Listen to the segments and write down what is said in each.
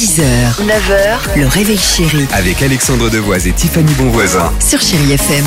6h, 9h, le réveil chéri Avec Alexandre Devoise et Tiffany Bonvoisin. sur Chérie FM.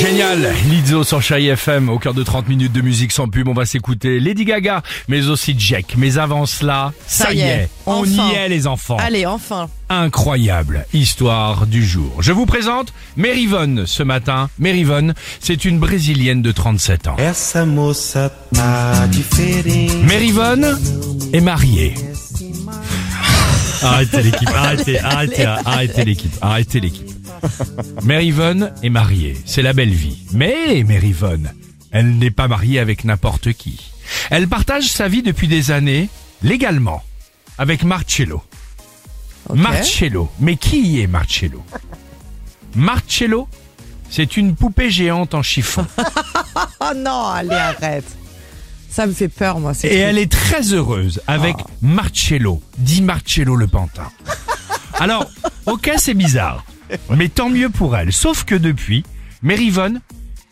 Génial, Lizzo sur Chai FM, au cœur de 30 minutes de musique sans pub, on va s'écouter Lady Gaga, mais aussi Jack. Mais avant cela, ça, y est, on enfin. y est les enfants. Allez, enfin. Incroyable histoire du jour. Je vous présente Merivonne ce matin. Merivonne, c'est une Brésilienne de 37 ans. Essa moça tá diferente. Merivonne est mariée. Arrêtez l'équipe, arrêtez, arrêtez, arrêtez l'équipe, arrêtez l'équipe. Merivonne est mariée, c'est la belle vie. Mais Merivonne, elle n'est pas mariée avec n'importe qui. Elle partage sa vie depuis des années, légalement, avec Marcello. Marcello. Mais qui est Marcello? Marcello, c'est une poupée géante en chiffon. Oh non, allez, arrête. Ça me fait peur, moi. Et elle est très heureuse avec Marcello, dit Marcello le pantin. Alors, ok, c'est bizarre, mais tant mieux pour elle. Sauf que depuis, Merivonne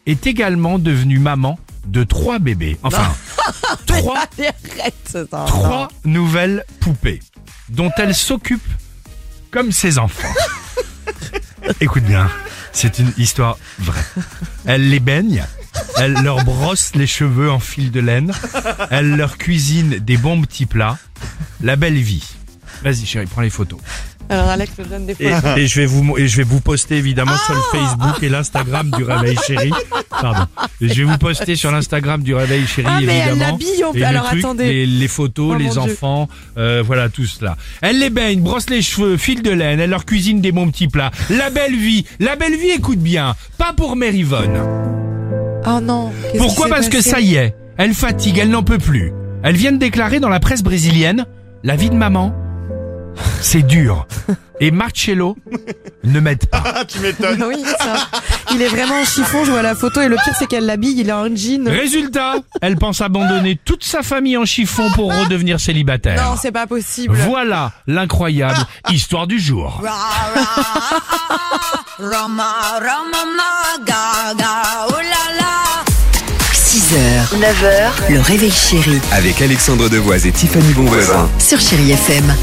est également devenue maman de trois bébés. Enfin, trois, arrête. trois nouvelles poupées dont elle s'occupe comme ses enfants. Écoute bien, c'est une histoire vraie. Elle les baigne, elle leur brosse les cheveux en fil de laine, elle leur cuisine des bons petits plats. La belle vie. Vas-y chérie, prends les photos. Alors, Alex me donne des Et, photos. et je vais vous et je vais vous poster évidemment sur le Facebook et l'Instagram du Réveil Chéri. Pardon. Et je vais vous poster sur l'Instagram du Réveil Chéri Ah, mais elle évidemment. l'habille, on peut- Et le alors, truc, attendez. Les, les photos, Oh, les mon Dieu. enfants, euh, voilà tout cela. Elle les baigne, brosse les cheveux, file de laine, elle leur cuisine des bons petits plats. La belle vie, la belle vie, écoute bien, pas pour Merivonne. Oh non. Pourquoi Parce que ça y est, elle fatigue, elle n'en peut plus. Elle vient de déclarer dans la presse brésilienne, la vie de maman, c'est dur. Et Marcello ne m'aide pas. Oui, ça. Il est vraiment en chiffon, je vois la photo, et le pire, c'est qu'elle l'habille, il est en jean. Résultat, elle pense abandonner toute sa famille en chiffon pour redevenir célibataire. Non, c'est pas possible. Voilà l'incroyable histoire du jour. Rama, rama, ma, gaga, oh là là. 6h, 9h, le réveil chéri Avec Alexandre Devoise et Tiffany Bonvoisin. sur Chérie FM.